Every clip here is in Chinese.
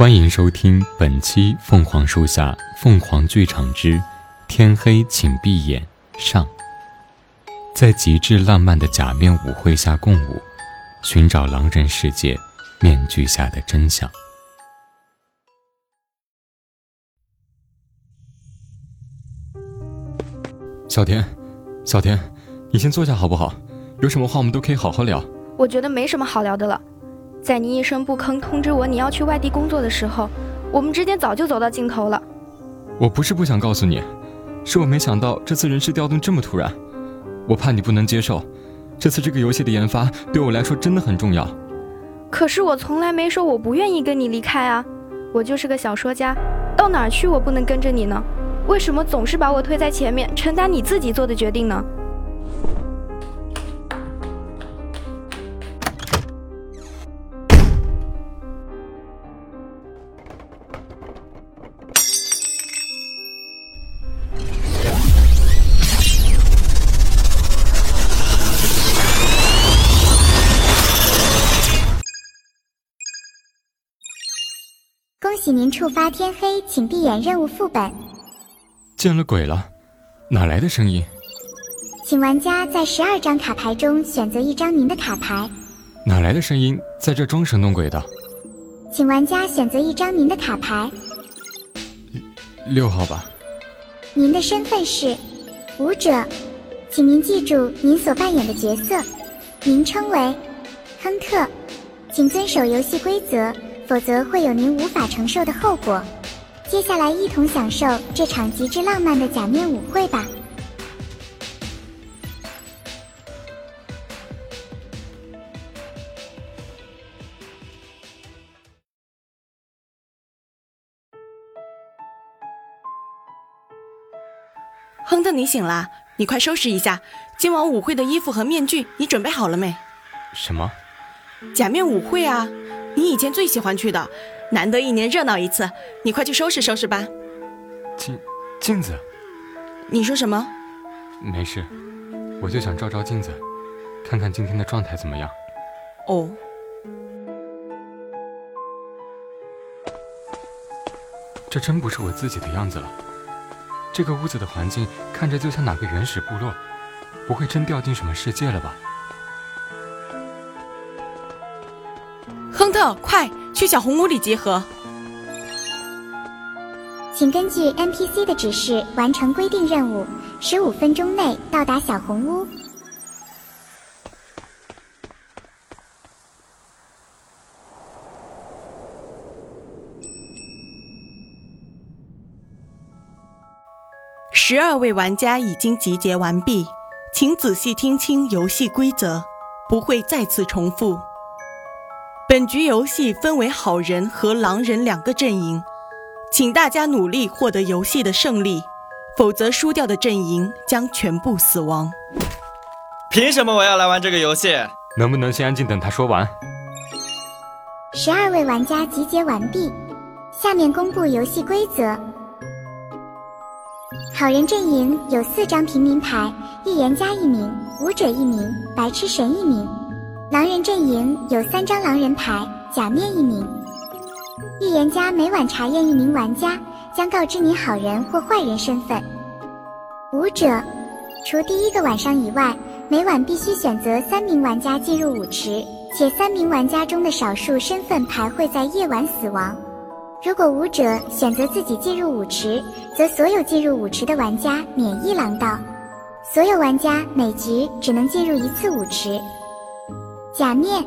欢迎收听本期《凤凰树下凤凰剧场之天黑请闭眼》上，在极致浪漫的假面舞会下共舞，寻找狼人世界面具下的真相。小田，小田，你先坐下好不好？有什么话我们都可以好好聊。我觉得没什么好聊的了。在你一声不吭通知我你要去外地工作的时候，我们之间早就走到尽头了。我不是不想告诉你，是我没想到这次人事调动这么突然，我怕你不能接受。这次这个游戏的研发对我来说真的很重要。可是我从来没说我不愿意跟你离开啊，我就是个小说家，到哪儿去我不能跟着你呢？为什么总是把我推在前面，承担你自己做的决定呢？喜您触发天黑，请闭眼任务副本。见了鬼了，哪来的声音？请玩家在十二张卡牌中选择一张您的卡牌。哪来的声音？在这装神弄鬼的？请玩家选择一张您的卡牌。六号吧。您的身份是舞者，请您记住您所扮演的角色，名称为亨特，请遵守游戏规则。否则会有您无法承受的后果。接下来，一同享受这场极致浪漫的假面舞会吧。亨特，你醒了，你快收拾一下今晚舞会的衣服和面具，你准备好了没？什么？假面舞会啊！你以前最喜欢去的，难得一年热闹一次，你快去收拾收拾吧。镜镜子，你说什么？没事，我就想照照镜子，看看今天的状态怎么样。哦，这真不是我自己的样子了。这个屋子的环境看着就像哪个原始部落，不会真掉进什么世界了吧？亨特，快去小红屋里集合！请根据 NPC 的指示完成规定任务，十五分钟内到达小红屋。十二位玩家已经集结完毕，请仔细听清游戏规则，不会再次重复。本局游戏分为好人和狼人两个阵营，请大家努力获得游戏的胜利，否则输掉的阵营将全部死亡。凭什么我要来玩这个游戏？能不能先安静等他说完？十二位玩家集结完毕，下面公布游戏规则。好人阵营有四张平民牌，预言家一名，舞者一名，白痴神一名。狼人阵营有三张狼人牌，假面一名。预言家每晚查验一名玩家，将告知你好人或坏人身份。舞者，除第一个晚上以外，每晚必须选择三名玩家进入舞池，且三名玩家中的少数身份牌会在夜晚死亡。如果舞者选择自己进入舞池，则所有进入舞池的玩家免疫狼道。所有玩家每局只能进入一次舞池。假面，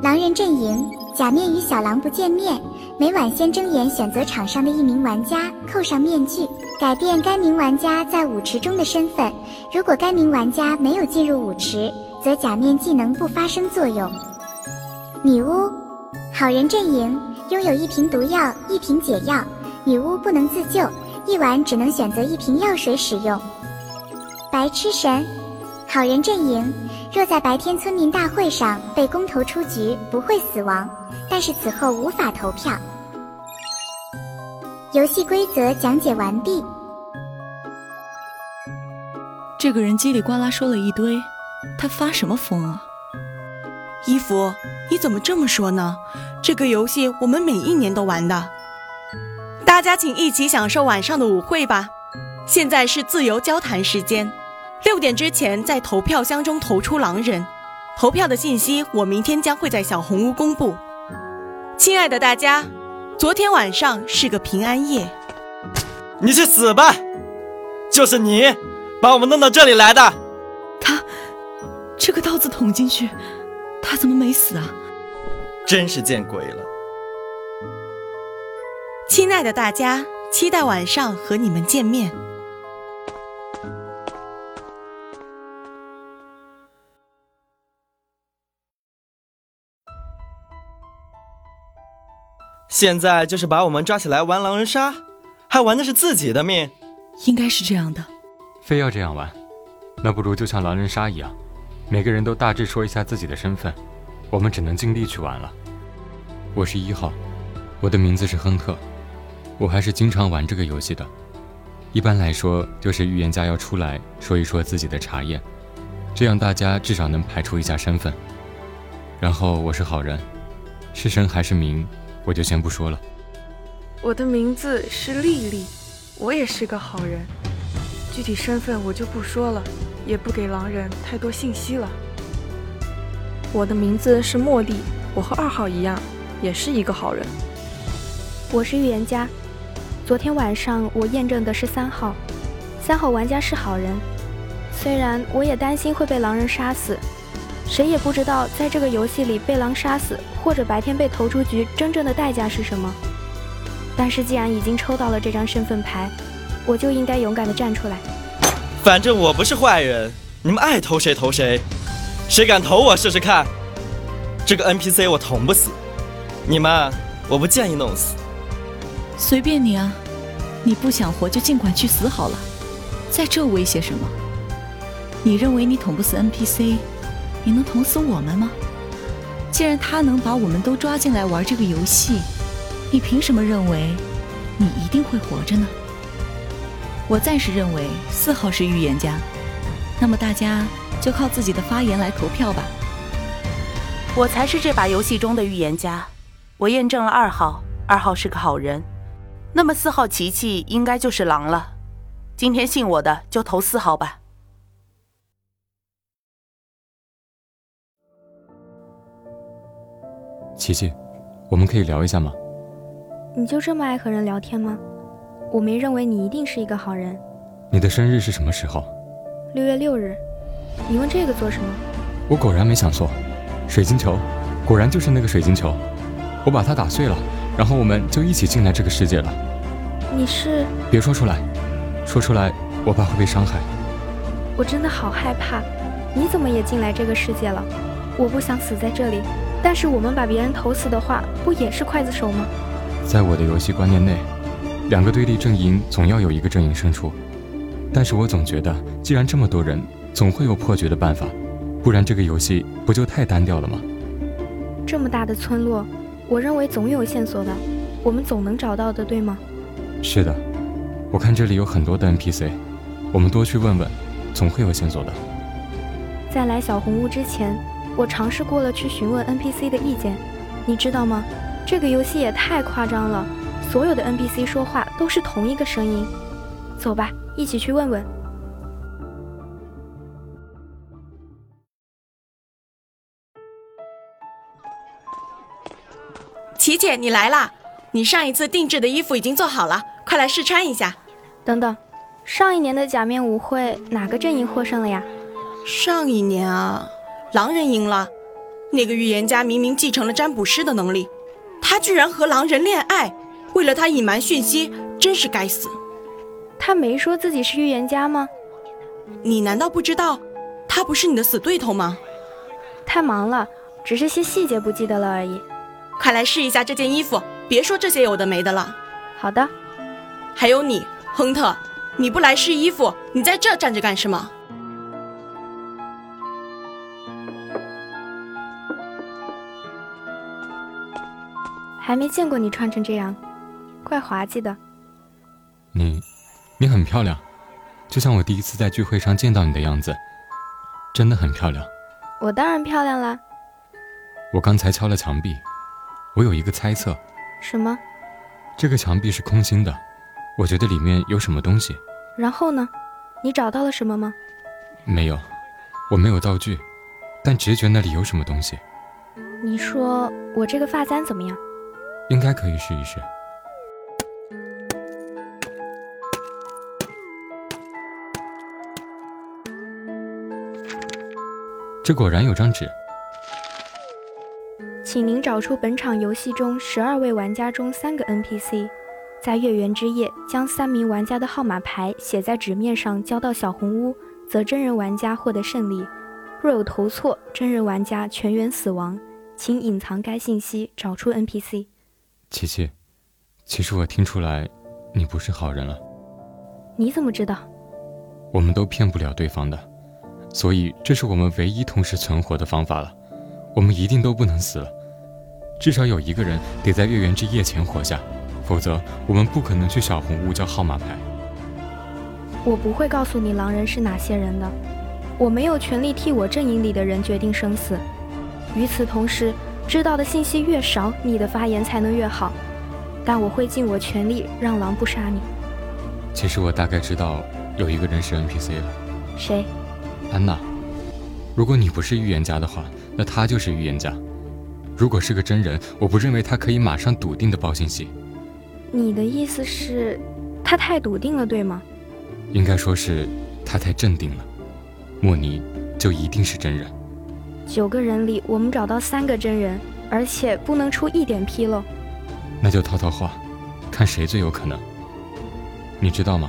狼人阵营，假面与小狼不见面。每晚先睁眼选择场上的一名玩家，扣上面具，改变该名玩家在舞池中的身份。如果该名玩家没有进入舞池，则假面技能不发生作用。女巫，好人阵营，拥有一瓶毒药，一瓶解药。女巫不能自救，一晚只能选择一瓶药水使用。白痴神，好人阵营。若在白天村民大会上被公投出局，不会死亡，但是此后无法投票。游戏规则讲解完毕。这个人叽里呱啦说了一堆，他发什么疯啊？伊芙，你怎么这么说呢？这个游戏我们每一年都玩的。大家请一起享受晚上的舞会吧。现在是自由交谈时间，六点之前在投票箱中投出狼人。投票的信息我明天将会在小红屋公布。亲爱的大家，昨天晚上是个平安夜。你去死吧！就是你，把我们弄到这里来的。他，这个刀子捅进去，他怎么没死啊？真是见鬼了！亲爱的大家，期待晚上和你们见面。现在就是把我们抓起来玩狼人杀，还玩的是自己的命。应该是这样的。非要这样玩，那不如就像狼人杀一样，每个人都大致说一下自己的身份，我们只能尽力去玩了。我是一号，我的名字是亨特，我还是经常玩这个游戏的。一般来说，就是预言家要出来说一说自己的查验，这样大家至少能排除一下身份。然后我是好人，是神还是明，我就先不说了。我的名字是丽丽，我也是个好人。具体身份我就不说了，也不给狼人太多信息了。我的名字是茉莉，我和二号一样，也是一个好人。我是预言家，昨天晚上我验证的是三号，三号玩家是好人。虽然我也担心会被狼人杀死，谁也不知道在这个游戏里被狼杀死，或者白天被投出局，真正的代价是什么。但是既然已经抽到了这张身份牌。我就应该勇敢地站出来。反正我不是坏人，你们爱投谁投谁，谁敢投我试试看？这个 NPC 我捅不死，你们我不建议弄死。随便你啊，你不想活就尽管去死好了，在这威胁什么？你认为你捅不死 NPC，你能捅死我们吗？既然他能把我们都抓进来玩这个游戏，你凭什么认为你一定会活着呢？我暂时认为四号是预言家，那么大家就靠自己的发言来投票吧。我才是这把游戏中的预言家，我验证了二号，二号是个好人，那么四号琪琪应该就是狼了。今天信我的就投四号吧。琪琪，我们可以聊一下吗？你就这么爱和人聊天吗？我没认为你一定是一个好人。你的生日是什么时候？六月六日。你问这个做什么？我果然没想错，水晶球，果然就是那个水晶球。我把它打碎了，然后我们就一起进来这个世界了。你是？别说出来，说出来我怕会被伤害。我真的好害怕。你怎么也进来这个世界了？我不想死在这里，但是我们把别人投死的话，不也是刽子手吗？在我的游戏观念内。两个对立阵营总要有一个阵营胜出，但是我总觉得，既然这么多人，总会有破局的办法，不然这个游戏不就太单调了吗？这么大的村落，我认为总有线索的，我们总能找到的，对吗？是的，我看这里有很多的 NPC，我们多去问问，总会有线索的。在来小红屋之前，我尝试过了去询问 NPC 的意见，你知道吗？这个游戏也太夸张了。所有的 NPC 说话都是同一个声音，走吧，一起去问问。琪姐，你来啦！你上一次定制的衣服已经做好了，快来试穿一下。等等，上一年的假面舞会哪个阵营获胜了呀？上一年啊，狼人赢了。那个预言家明明继承了占卜师的能力，他居然和狼人恋爱。为了他隐瞒讯息，真是该死。他没说自己是预言家吗？你难道不知道，他不是你的死对头吗？太忙了，只是些细节不记得了而已。快来试一下这件衣服，别说这些有的没的了。好的。还有你，亨特，你不来试衣服，你在这站着干什么？还没见过你穿成这样。怪滑稽的，你，你很漂亮，就像我第一次在聚会上见到你的样子，真的很漂亮。我当然漂亮啦。我刚才敲了墙壁，我有一个猜测，什么？这个墙壁是空心的，我觉得里面有什么东西。然后呢？你找到了什么吗？没有，我没有道具，但直觉那里有什么东西。你说我这个发簪怎么样？应该可以试一试。这果然有张纸。请您找出本场游戏中十二位玩家中三个 NPC，在月圆之夜将三名玩家的号码牌写在纸面上交到小红屋，则真人玩家获得胜利。若有投错，真人玩家全员死亡。请隐藏该信息，找出 NPC。琪琪，其实我听出来，你不是好人了。你怎么知道？我们都骗不了对方的，所以这是我们唯一同时存活的方法了。我们一定都不能死了，至少有一个人得在月圆之夜前活下，否则我们不可能去小红屋交号码牌。我不会告诉你狼人是哪些人的，我没有权利替我阵营里的人决定生死。与此同时，知道的信息越少，你的发言才能越好。但我会尽我全力让狼不杀你。其实我大概知道有一个人是 NPC 了。谁？安娜。如果你不是预言家的话，那他就是预言家。如果是个真人，我不认为他可以马上笃定的报信息。你的意思是，他太笃定了，对吗？应该说是他太镇定了。莫尼就一定是真人。九个人里，我们找到三个真人，而且不能出一点纰漏。那就套套话，看谁最有可能。你知道吗？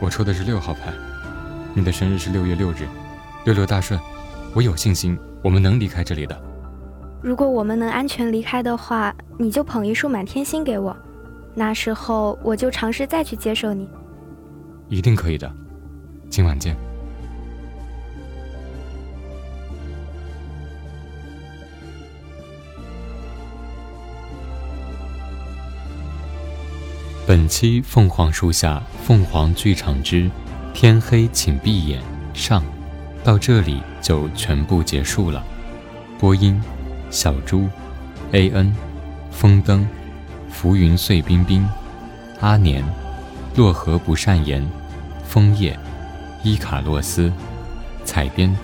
我抽的是六号牌，你的生日是六月六日，六六大顺。我有信心，我们能离开这里的。如果我们能安全离开的话，你就捧一束满天星给我，那时候我就尝试再去接受你。一定可以的，今晚见。本期凤凰树下凤凰剧场之天黑请闭眼上，到这里就全部结束了。播音：小猪，A N，风灯，浮云碎冰冰，阿年，洛河不善言，枫叶，伊卡洛斯，采编，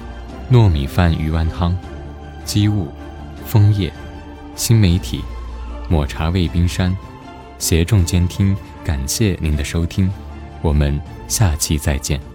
糯米饭鱼丸汤，机务，枫叶，新媒体，抹茶味冰山。协众监听，感谢您的收听，我们下期再见。